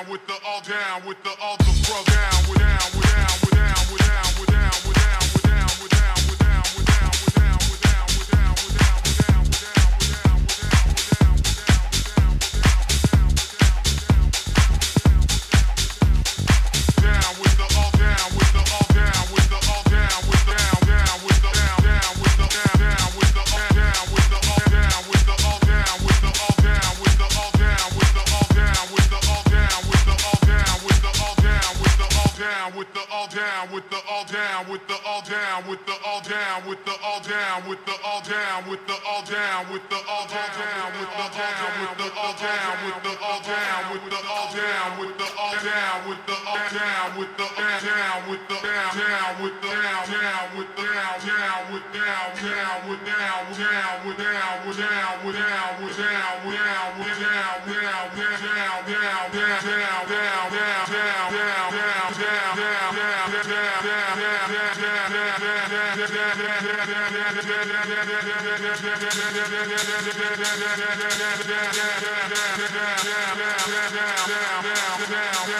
down with the all down with the all the bro down with down with. with the down with the down down with the down down with the down down with down down with down down with down with down with down with down with down with down down down down down down down down down down down down down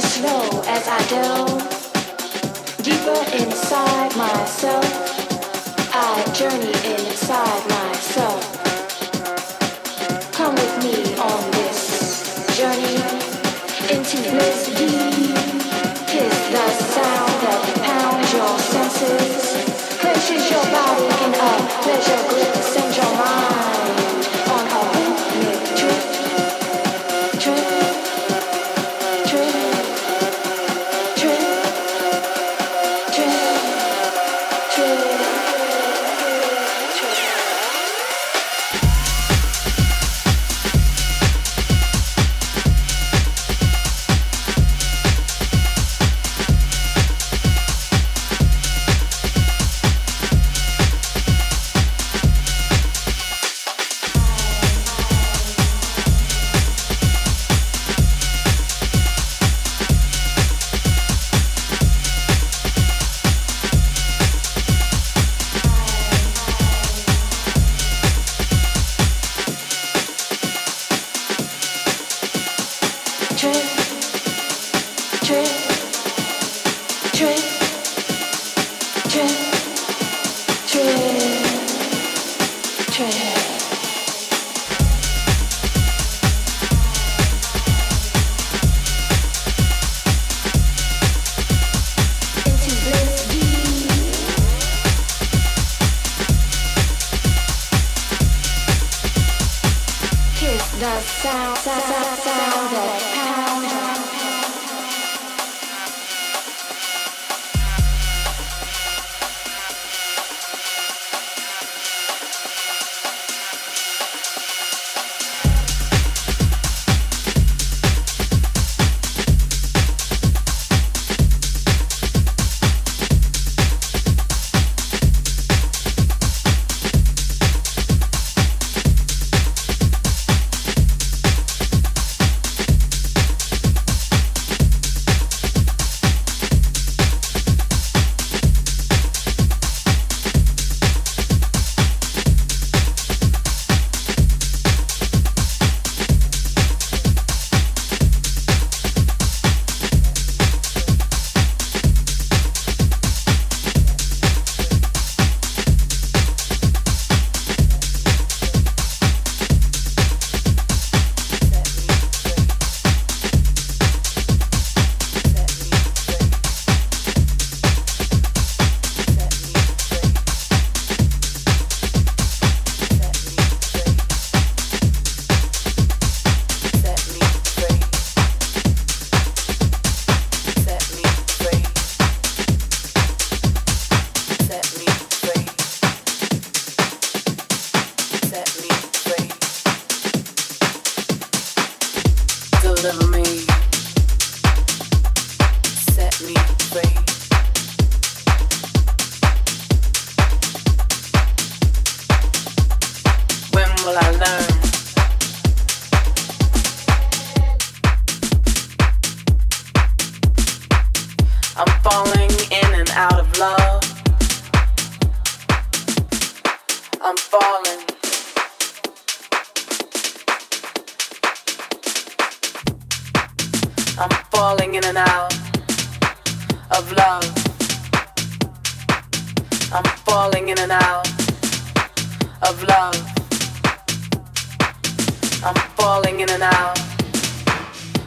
slow as I delve deeper inside myself.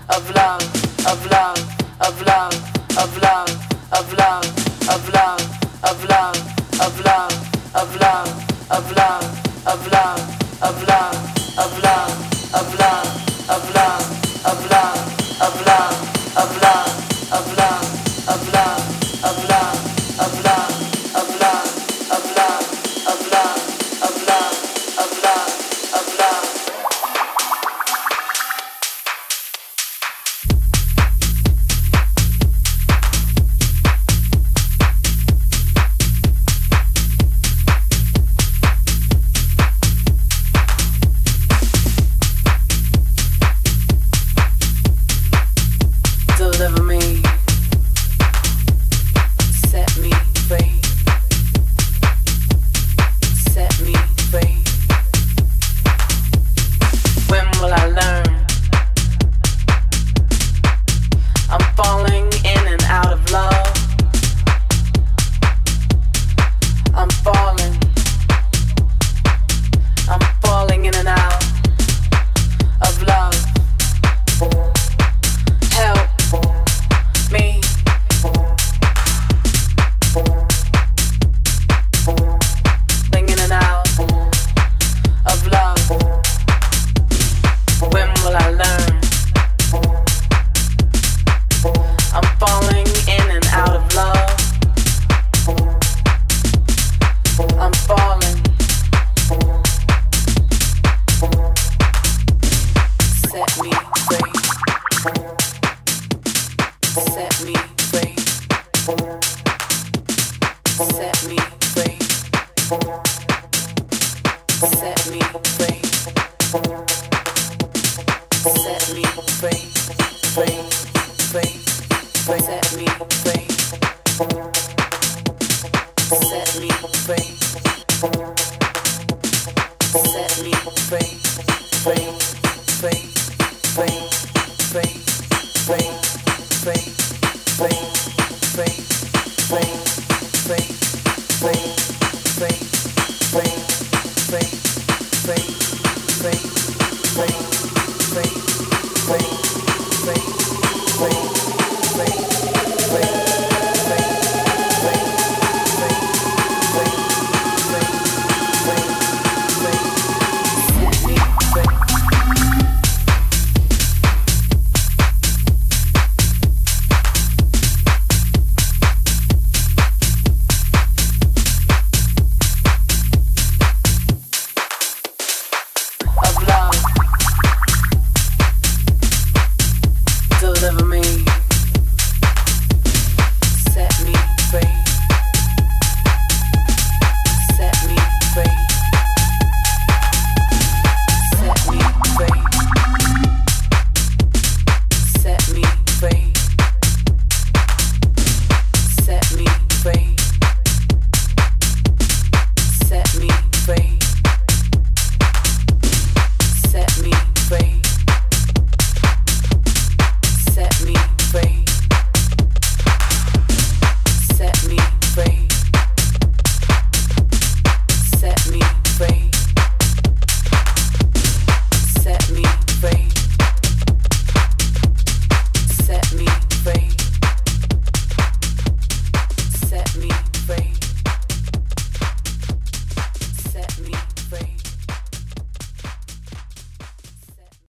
of love, of love, of love, of love, of love, of love, of love, of love, of love, of love, of love, of love.